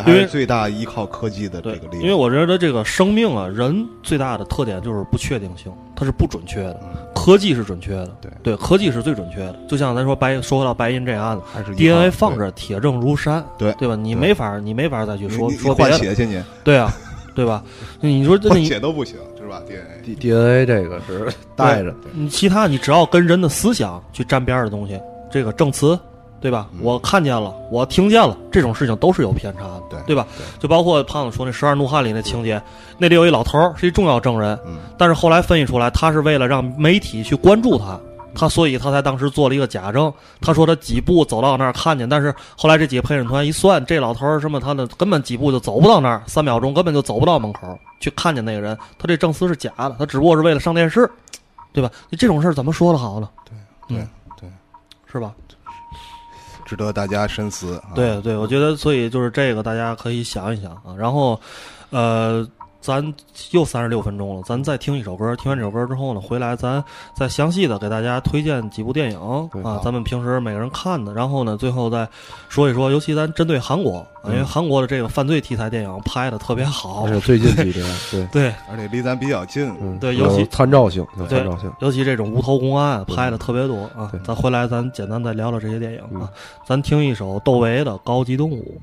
因为最大依靠科技的这个力量。因为我觉得这个生命啊，人最大的特点就是不确定性，它是不准确的。科技是准确的，对对，科技是最准确的。就像咱说白说回到白银这案子，还是 DNA 放着铁证如山，对对吧？你没法，你没法再去说说换血去你，对啊，对吧？你说换血都不行，是吧？DNA DNA 这个是带着，你其他你只要跟人的思想去沾边的东西，这个证词。对吧？我看见了，我听见了，这种事情都是有偏差的，对对吧？就包括胖子说那《十二怒汉》里那情节，那里有一老头是一重要证人，但是后来分析出来，他是为了让媒体去关注他，他所以他才当时做了一个假证。他说他几步走到那儿看见，但是后来这几个陪审团一算，这老头儿什么他的根本几步就走不到那儿，三秒钟根本就走不到门口去看见那个人，他这证词是假的，他只不过是为了上电视，对吧？你这种事儿怎么说的好呢？对对对，是吧？值得大家深思。对对，我觉得，所以就是这个，大家可以想一想啊。然后，呃。咱又三十六分钟了，咱再听一首歌。听完这首歌之后呢，回来咱再详细的给大家推荐几部电影啊，咱们平时每个人看的。然后呢，最后再说一说，尤其咱针对韩国，因为韩国的这个犯罪题材电影拍的特别好，而且最近几年，对对，而且离咱比较近，对，尤其参照性，参照性，尤其这种无头公案拍的特别多啊。咱回来咱简单再聊聊这些电影啊，咱听一首窦唯的《高级动物》。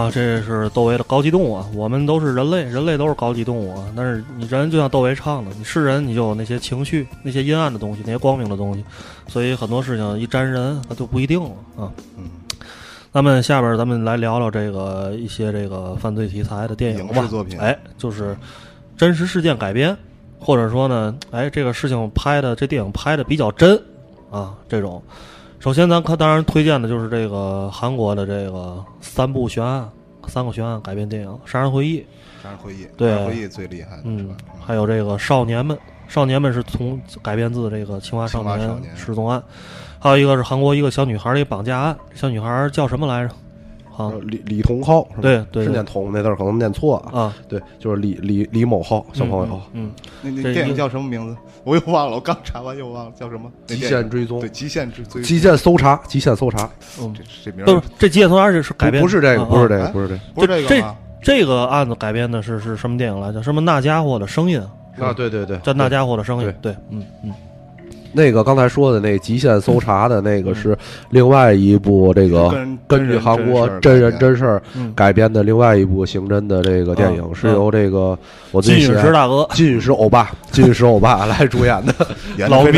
啊，这是窦唯的高级动物啊，我们都是人类，人类都是高级动物啊。但是你人就像窦唯唱的，你是人，你就有那些情绪，那些阴暗的东西，那些光明的东西，所以很多事情一沾人，那就不一定了啊。嗯，那么下边咱们来聊聊这个一些这个犯罪题材的电影吧影视。作品，哎，就是真实事件改编，或者说呢，哎，这个事情拍的这电影拍的比较真啊，这种。首先，咱看当然推荐的就是这个韩国的这个三部悬案、三个悬案改编电影《杀人回忆》，杀人回忆，对杀人会议最厉害的是嗯？，还有这个《少年们》，《少年们》是从改编自这个《青蛙少年青蛙少年失踪案》，还有一个是韩国一个小女孩的一绑架案，小女孩叫什么来着？啊，李李同浩是吧对对对是念同那字儿可能念错啊。啊，对，就是李李李某浩小朋友，嗯，那那电影叫什么名字？我又忘了，我刚查完又忘了叫什么？极限追踪对，极限追踪极限搜查，极限搜查，嗯这这名不是这《极限搜查》是是改编不不是这个，啊不是这个，啊不是这个不是这个这？这个案子改编的是是什么电影来着？什么那家伙的声音？啊，对对对，叫那家伙的声音。对，嗯嗯，那个刚才说的那极限搜查的那个是另外一部这个根据韩国真真人真事儿嗯。改编的另外一部刑侦的这个电影，嗯是由这个我最喜欢石大哥 金宇石欧巴金宇石欧巴来主演的老棉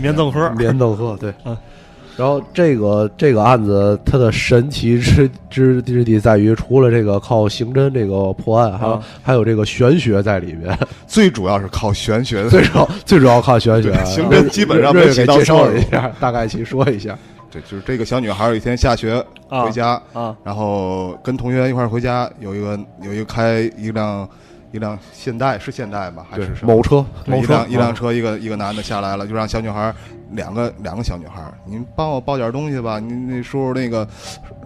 棉赠盒，棉赠盒对。嗯。然后这个这个案子它的神奇之之之地在于，除了这个靠刑侦这个破案，还有、啊还有这个玄学在里面。最主要是靠玄学的。最主要最主要靠玄学刑侦基本上没瑞介绍一下，大概其说一下。对，就是这个小女孩有一天下学啊回家，啊，然后跟同学一块儿回家，有一个有一个开一辆一辆现代是现代吧，还是，什么？某车某车一辆一辆车，一个一个男的下来了，就让小女孩两个两个小女孩，您帮我抱点东西吧，您那叔叔那个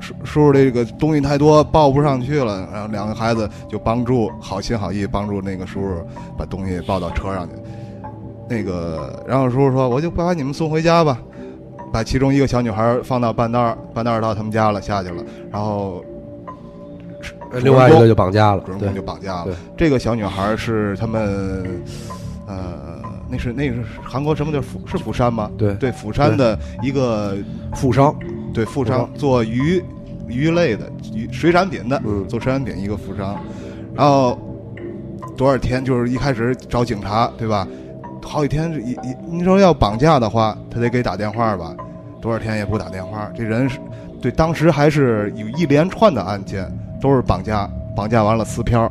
叔叔叔这个东西太多，抱不上去了。然后两个孩子就帮助好心好意帮助那个叔叔把东西抱到车上去。那个，然后叔叔说：“我就把你们送回家吧。”把其中一个小女孩放到半道儿，半道儿到他们家了，下去了。然后呃另外一个就绑架了主，人公就绑架了。这个小女孩是他们，呃，那是那是韩国什么的釜是釜山吗？对对，釜山的一个富商，对富商富商做鱼鱼类的鱼水产品的，嗯做水产品一个富商，然后多少天就是一开始找警察对吧？好几天一一你说要绑架的话，他得给打电话吧？多少天也不打电话，这人是对当时还是有一连串的案件都是绑架，绑架完了撕票，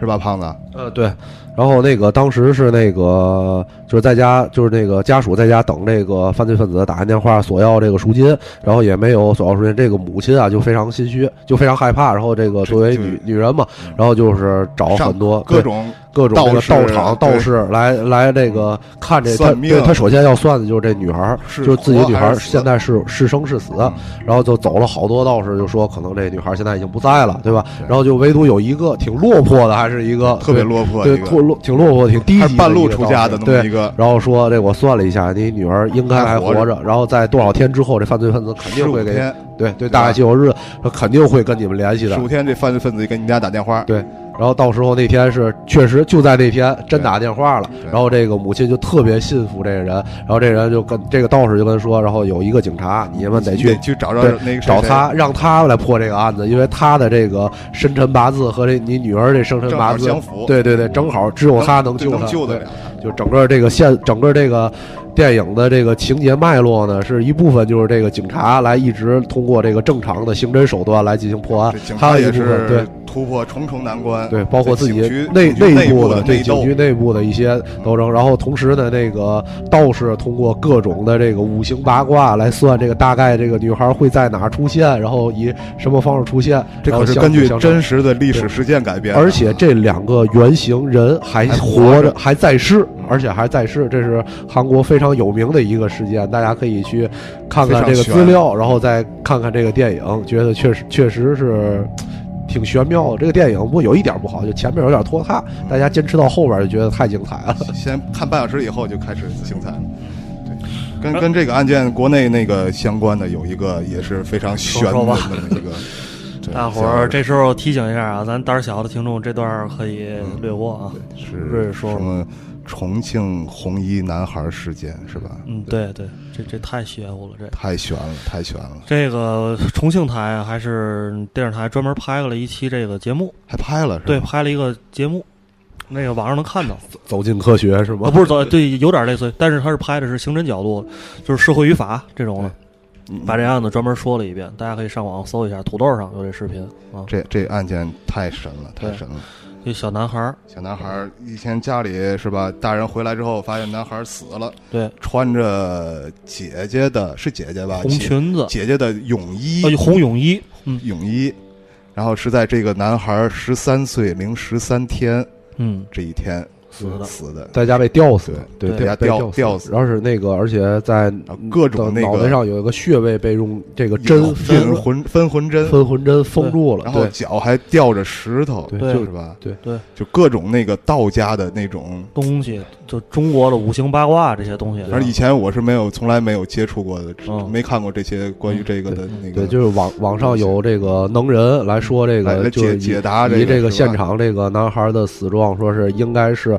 是吧，胖子？呃，对。然后那个当时是那个就是在家，就是那个家属在家等这个犯罪分子打完电话索要这个赎金，然后也没有索要赎金，这个母亲啊就非常心虚，就非常害怕。然后这个作为女女人嘛，然后就是找很多各种各种这个道道场道士来来这个看这他他首先要算的就是这女孩儿，是就是自己女孩现在是是生是死，嗯然后就走了好多道士，就说可能这女孩儿现在已经不在了，对吧？对然后就唯独有一个挺落魄的，还是一个特别对落魄对，落挺落魄，挺低级半路出家的对。那么一个，然后说这我算了一下，你女儿应该还还活着然后在多少天之后，这犯罪分子肯定会给天，对对对大概几号日子，说肯定会跟你们联系的十。五天这犯罪分子给你们家打电话，对然后到时候那天是确实就在那天真打电话了，然后这个母亲就特别信服这个人，然后这人就跟这个道士就跟说，然后有一个警察，你们得去得去找找那个找他，让他来破这个案子，因为他的这个生辰八字和这你女儿这生辰八字相符，对对对，正好只有他能救他，能救得了。他。就整个这个线，整个这个电影的这个情节脉络呢，是一部分就是这个警察来一直通过这个正常的刑侦手段来进行破案。这，警还有一察也部分对。突破重重难关，对，包括自己局内内部的对警局内部的一些斗争，然后同时呢，那个道士通过各种的这个五行八卦来算这个大概这个女孩会在哪出现，然后以什么方式出现，这可是根据真实的历史事件改编，而且这两个原型人还还活着，还在世嗯，而且还在世，这是韩国非常有名的一个事件，大家可以去看看这个资料，然后再看看这个电影，觉得确实确实是。挺玄妙的，这个电影不过有一点不好，就前面有点拖沓，大家坚持到后边就觉得太精彩了。先看半小时以后就开始精彩了。对，跟跟这个案件国内那个相关的有一个也是非常悬的一个，大伙儿这时候提醒一下啊，咱胆儿小的听众这段可以略过啊。是瑞说什么重庆红衣男孩事件是吧？嗯，对对，这这太玄乎了，这太悬了，太悬了，这个重庆台啊还是电视台专门拍了一期这个节目，还拍了是吧？对，拍了一个节目，那个网上能看到。走进科学是吧？啊，不是走，对，有点类似，但是他是拍的是刑侦角度，就是社会与法这种的，嗯把这案子专门说了一遍，大家可以上网搜一下，土豆上有这视频啊。这这案件太神了，太神了。这小男孩儿，小男孩儿以前家里是吧？大人回来之后发现男孩儿死了，对，穿着姐姐的是姐姐吧？红裙子，姐姐的泳衣，呃，红泳衣，嗯泳衣，然后是在这个男孩十三岁零十三天嗯，这一天死的。死的，在家被吊死，对，在家吊吊吊死。然后是那个，而且在各种那个脑袋上有一个穴位被用这个针分魂分魂针，分魂针封住了，然后脚还吊着石头，对是吧？对。对，就各种那个道家的那种，东西，就中国的五行八卦这些东西，反正以前我是没有从来没有接触过的，嗯。没看过这些关于这个的那个，对，就是网网上有这个能人来说这个，就解解答这个以这个现场这个男孩的死状，说是应该是。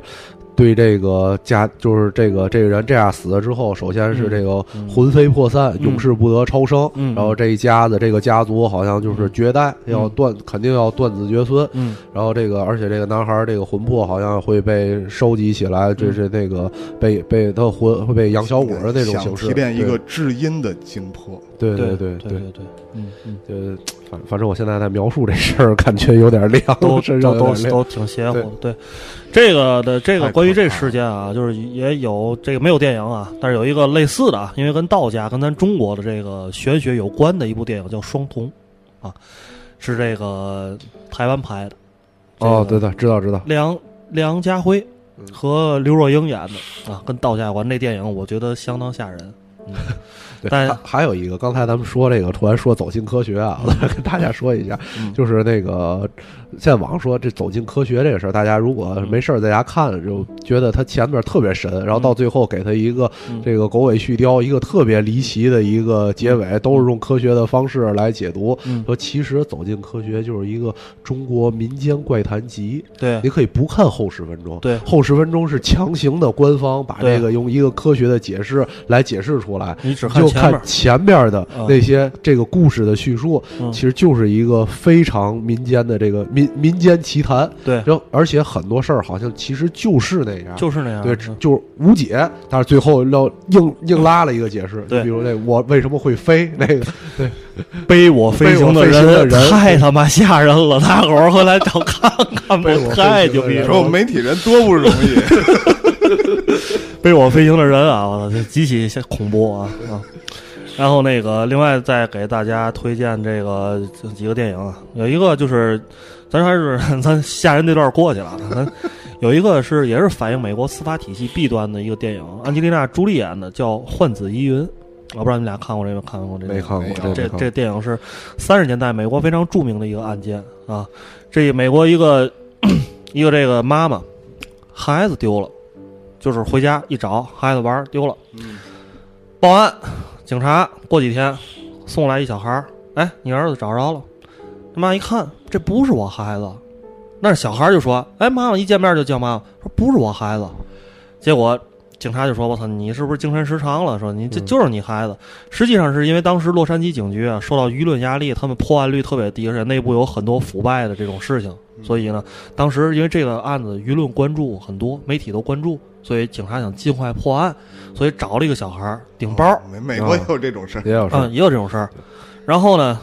对这个家，就是这个这个人这样死了之后，首先是这个嗯魂飞魄散，嗯永世不得超生。嗯然后这一家子这个家族好像就是绝代，嗯要断，肯定要断子绝孙。嗯然后这个，而且这个男孩儿这个魂魄好像会被收集起来，这是那个被被他魂会被养小鬼的那种想形式。提炼一个至阴的精魄，对对对对对对，嗯嗯，呃，反反正我现在在描述这事儿，感觉有点亮，都都都挺邪乎的。对，这个的这个关于这事件啊，就是也有这个没有电影啊，但是有一个类似的啊，因为跟道家跟咱中国的这个玄学有关的一部电影叫《双瞳》，啊，是这个台湾拍的。哦，对对，对，知道知道。梁梁家辉和刘若英演的啊，跟道家有关。那电影我觉得相当吓人。嗯，对，但还还有一个，刚才咱们说这个，突然说走进科学啊，跟大家说一下，嗯。就是那个现在网上说这走进科学这个事儿，大家如果没事儿在家看，就觉得它前面特别神，然后到最后给它一个嗯。这个狗尾续貂，一个特别离奇的一个结尾，都是用科学的方式来解读。嗯，说其实走进科学就是一个中国民间怪谈集，对。你可以不看后十分钟，对。后十分钟是强行的官方把这个用一个科学的解释来解释出来，你只看前面的嗯。那些这个故事的叙述，嗯。其实就是一个非常民间的这个民民间奇谈，对，然后而且很多事儿好像其实就是那样，就是那样。对，嗯。就是无解，但是最后要硬硬拉了一个解释，对。比如那我为什么会飞？那个，背我飞行的背我飞行的人。太他妈吓人了，大伙儿回来找看看吧。背我，飞太牛逼了。说我！们媒体人多不容易，背我飞行的人啊，我操，这极其恐怖啊啊！然后那个，另外再给大家推荐这个几个电影啊，有一个就是，咱还是 咱吓人这段过去了，咱有一个是也是反映美国司法体系弊端的一个电影，安吉丽娜·朱莉演的，叫《换子疑云》，我不知道你们俩看过这个看过这个。没看过这这这电影是三十年代美国非常著名的一个案件啊。这美国一个 一个这个妈妈孩子丢了，就是回家一找孩子玩丢了，嗯。报案，警察过几天送来一小孩儿，哎，你儿子找着了。他妈一看，这不是我孩子，那小孩儿就说，哎，妈妈一见面就叫妈妈，说不是我孩子。结果警察就说：“我操，你是不是精神失常了？说你这嗯就是你孩子。实际上是因为当时洛杉矶警局啊受到舆论压力，他们破案率特别低，而且内部有很多腐败的这种事情，所以呢，当时因为这个案子舆论关注很多，媒体都关注，所以警察想尽快破案，所以找了一个小孩顶包，哦美美国也有这种事儿，也有是嗯，也有这种事儿。然后呢，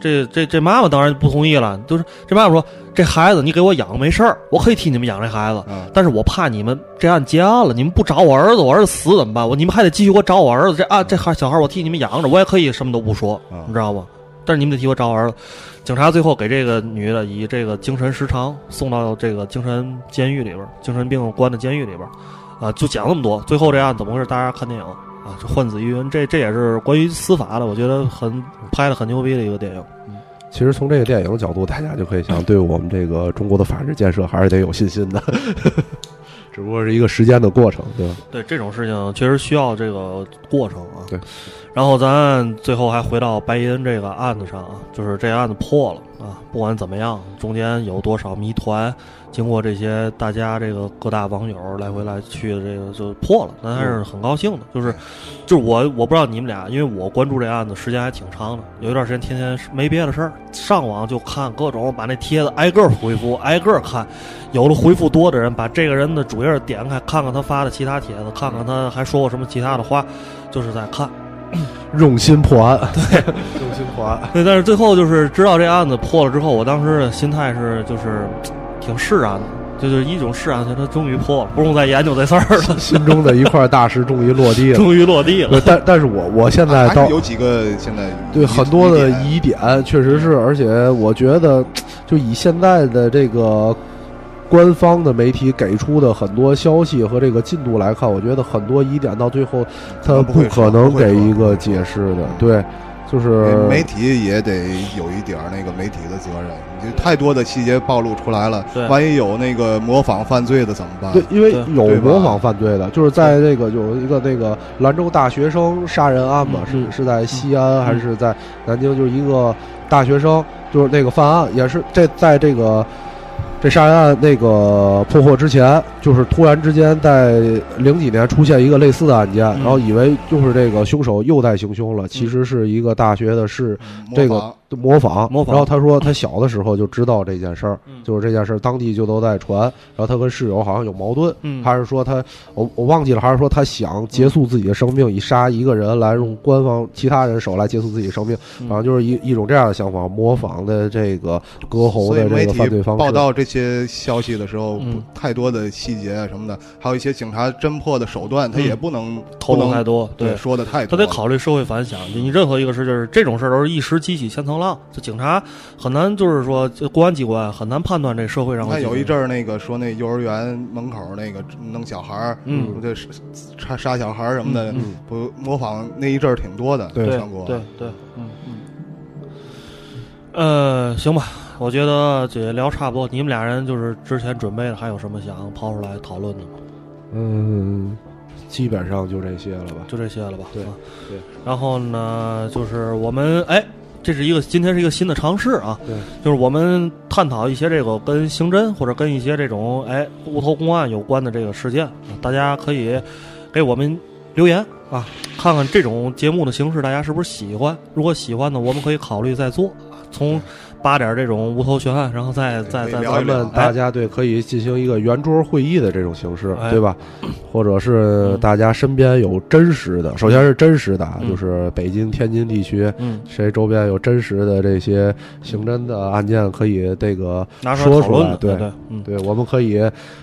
这这这妈妈当然不同意了，就是这妈妈说：“这孩子你给我养没事儿，我可以替你们养这孩子，啊，但是我怕你们这案结案了，你们不找我儿子，我儿子死怎么办？我你们还得继续给我找我儿子。这啊，这孩小孩我替你们养着，我也可以什么都不说，啊你知道吗？但是你们得替我找我儿子。警察最后给这个女的以这个精神失常送到这个精神监狱里边儿，精神病关的监狱里边儿，啊，就讲那么多。最后这案怎么回事？大家看电影啊，这换子疑云，这这也是关于司法的，我觉得很拍的很牛逼的一个电影。其实从这个电影角度，大家就可以想，对我们这个中国的法治建设还是得有信心的，只不过是一个时间的过程，对吧？对这种事情确实需要这个过程啊。对。然后咱最后还回到白银这个案子上啊，就是这案子破了，啊，不管怎么样，中间有多少谜团，经过这些大家这个各大网友来回来去的这个就破了，咱还是很高兴的。就是，就是我我不知道你们俩，因为我关注这案子时间还挺长的，有一段时间天天没别的事儿，上网就看各种，把那帖子挨个儿回复，挨个儿看。有的回复多的人，把这个人的主页点开，看看他发的其他帖子，看看他还说过什么其他的话，就是在看。用心破案，对，用心破案。对，但是最后就是知道这案子破了之后，我当时的心态是就是挺释然的，就是一种释然，他终于破了，不用再研究这事儿了，心中的一块大石终于落地了，终于落地了。但但是我我现在到有几个现在对很多的疑点，确实是，而且我觉得 就以现在的这个。官方的媒体给出的很多消息和这个进度来看，我觉得很多疑点到最后，他不可能给一个解释的。对，就是媒体也得有一点那个媒体的责任。就太多的细节暴露出来了，万一有那个模仿犯罪的怎么办？对，因为有模仿犯罪的，就是在那个有一个那个兰州大学生杀人案嘛，是是在西安还是在南京？就是一个大学生，就是那个犯案也是这在这个。这杀人案那个破获之前，就是突然之间在零几年出现一个类似的案件，然后以为就是这个凶手又在行凶了，其实是一个大学的是这个模仿。模仿。然后他说他小的时候就知道这件事儿，就是这件事儿当地就都在传。然后他跟室友好像有矛盾，还是说他我我忘记了，还是说他想结束自己的生命，以杀一个人来用官方其他人手来结束自己生命，反正就是一一种这样的想法，模仿的这个割喉的这个犯罪方式。报道这。些消息的时候，太多的细节啊什么的，还有一些警察侦破的手段，他也不能透露太多。对，说的太多，他得考虑社会反响。你任何一个事，就是这种事儿都是一时激起千层浪，这警察很难，就是说公安机关很难判断这社会上。他有一阵儿那个说那幼儿园门口那个弄小孩儿，嗯，这杀杀小孩儿什么的，不模仿那一阵儿挺多的，对，全国，对对，嗯嗯。呃，行吧。我觉得这聊差不多，你们俩人就是之前准备的，还有什么想抛出来讨论的吗？嗯，基本上就这些了吧，就这些了吧。对对。然后呢，就是我们哎，这是一个今天是一个新的尝试啊。对。就是我们探讨一些这个跟刑侦或者跟一些这种哎无头公案有关的这个事件，大家可以给我们留言啊，看看这种节目的形式大家是不是喜欢。如果喜欢呢，我们可以考虑再做。从扒点这种无头悬案，然后再再再咱们大家对可以进行一个圆桌会议的这种形式，对吧？或者是大家身边有真实的，首先是真实的，就是北京、天津地区，谁周边有真实的这些刑侦的案件，可以这个说出来。对对，对，我们可以，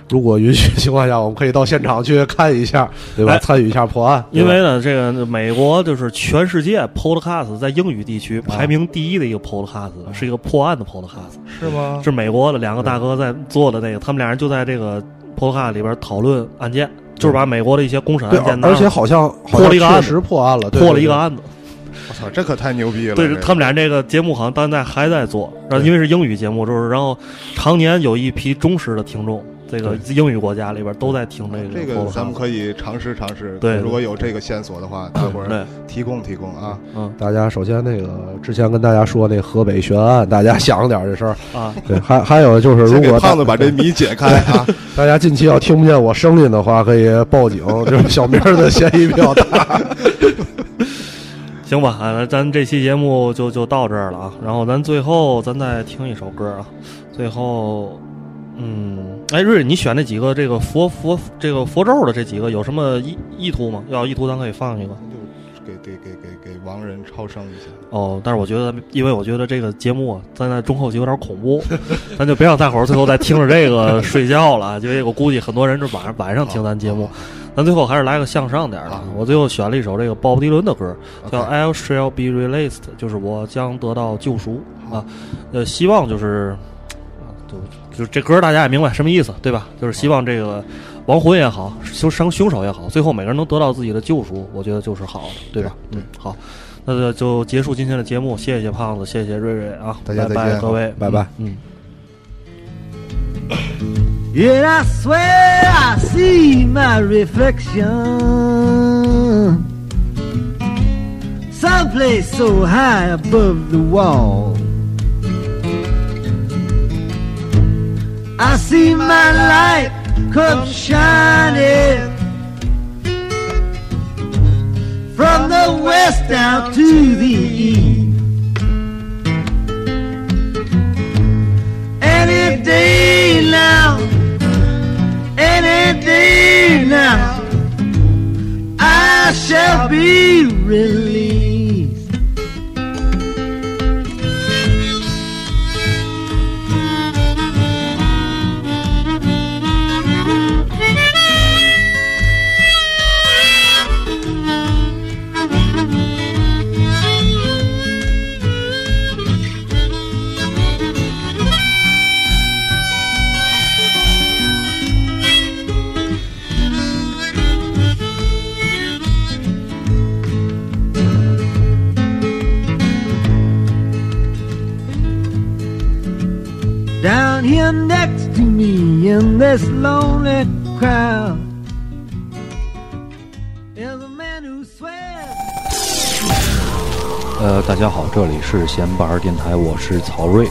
如果允许情况下，我们可以到现场去看一下，对吧？参与一下破案。因为呢，这个美国就是全世界 Podcast 在英语地区排名第一的一个 Podcast，是一个。破案的 Podcast 是吗？是美国的两个大哥在做的那个，他们俩人就在这个 Podcast 里边讨论案件，就是把美国的一些公审案件，而且好像破了一个案子，破案了，破了一个案子。我操，这可太牛逼了！对他们俩这个节目好像现在还在做，然后因为是英语节目，就是然后常年有一批忠实的听众。这个英语国家里边都在听这个，这个咱们可以尝试尝试。对，如果有这个线索的话，大伙儿提供提供啊。嗯，大家首先那个之前跟大家说那河北悬案，大家想着点这事儿啊。对，还还有就是，如果胖子把这 谜解开啊，大家近期要听不见我声音的话，可以报警，就是小明的嫌疑比较大。行吧，那，咱这期节目就就到这儿了啊。然后咱最后咱再听一首歌啊，最后。嗯，哎，瑞瑞，你选那几个这个佛佛这个佛咒的这几个有什么意意图吗？要意图咱可以放一个，就给给给给给亡人超生一下。哦，但是我觉得，因为我觉得这个节目咱在中后期有点恐怖，咱就别让大伙儿最后再听着这个睡觉了，因为我估计很多人是晚上晚上听咱节目，咱最后还是来个向上点的。我最后选了一首这个鲍勃迪伦的歌，叫 I shall be released，就是我将得到救赎啊。呃，希望就是就。就是这歌大家也明白什么意思，对吧？就是希望这个亡魂也好，凶伤凶手也好，最后每个人能得到自己的救赎，我觉得就是好的，对吧？嗯，好，那就结束今天的节目，谢谢胖子，谢谢瑞瑞啊，大家拜拜，各位，拜拜，嗯。I see my light come shining from the west down to the east. Any day now, any day now, I shall be released. 闲板儿电台，我是曹睿。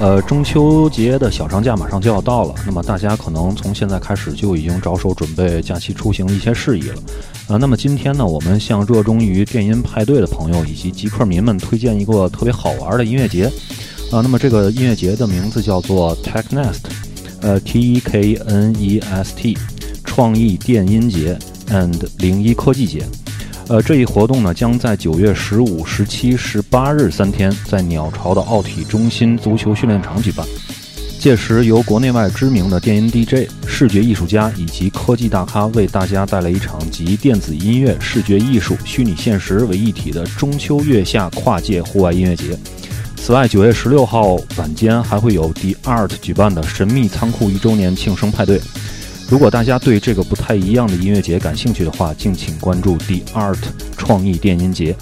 呃，中秋节的小长假马上就要到了，那么大家可能从现在开始就已经着手准备假期出行的一些事宜了。呃，那么今天呢，我们向热衷于电音派对的朋友以及极客迷们推荐一个特别好玩的音乐节。啊，那么这个音乐节的名字叫做 TechNest，呃，T E K N E S T，创意电音节 and 零一科技节。呃，这一活动呢，将在九月十五、十七、十八日三天，在鸟巢的奥体中心足球训练场举办。届时，由国内外知名的电音 DJ、视觉艺术家以及科技大咖为大家带来一场集电子音乐、视觉艺术、虚拟现实为一体的中秋月下跨界户外音乐节。此外，九月十六号晚间还会有 The Art 举办的神秘仓库一周年庆生派对。如果大家对这个不太一样的音乐节感兴趣的话，敬请关注 The Art 创意电音节。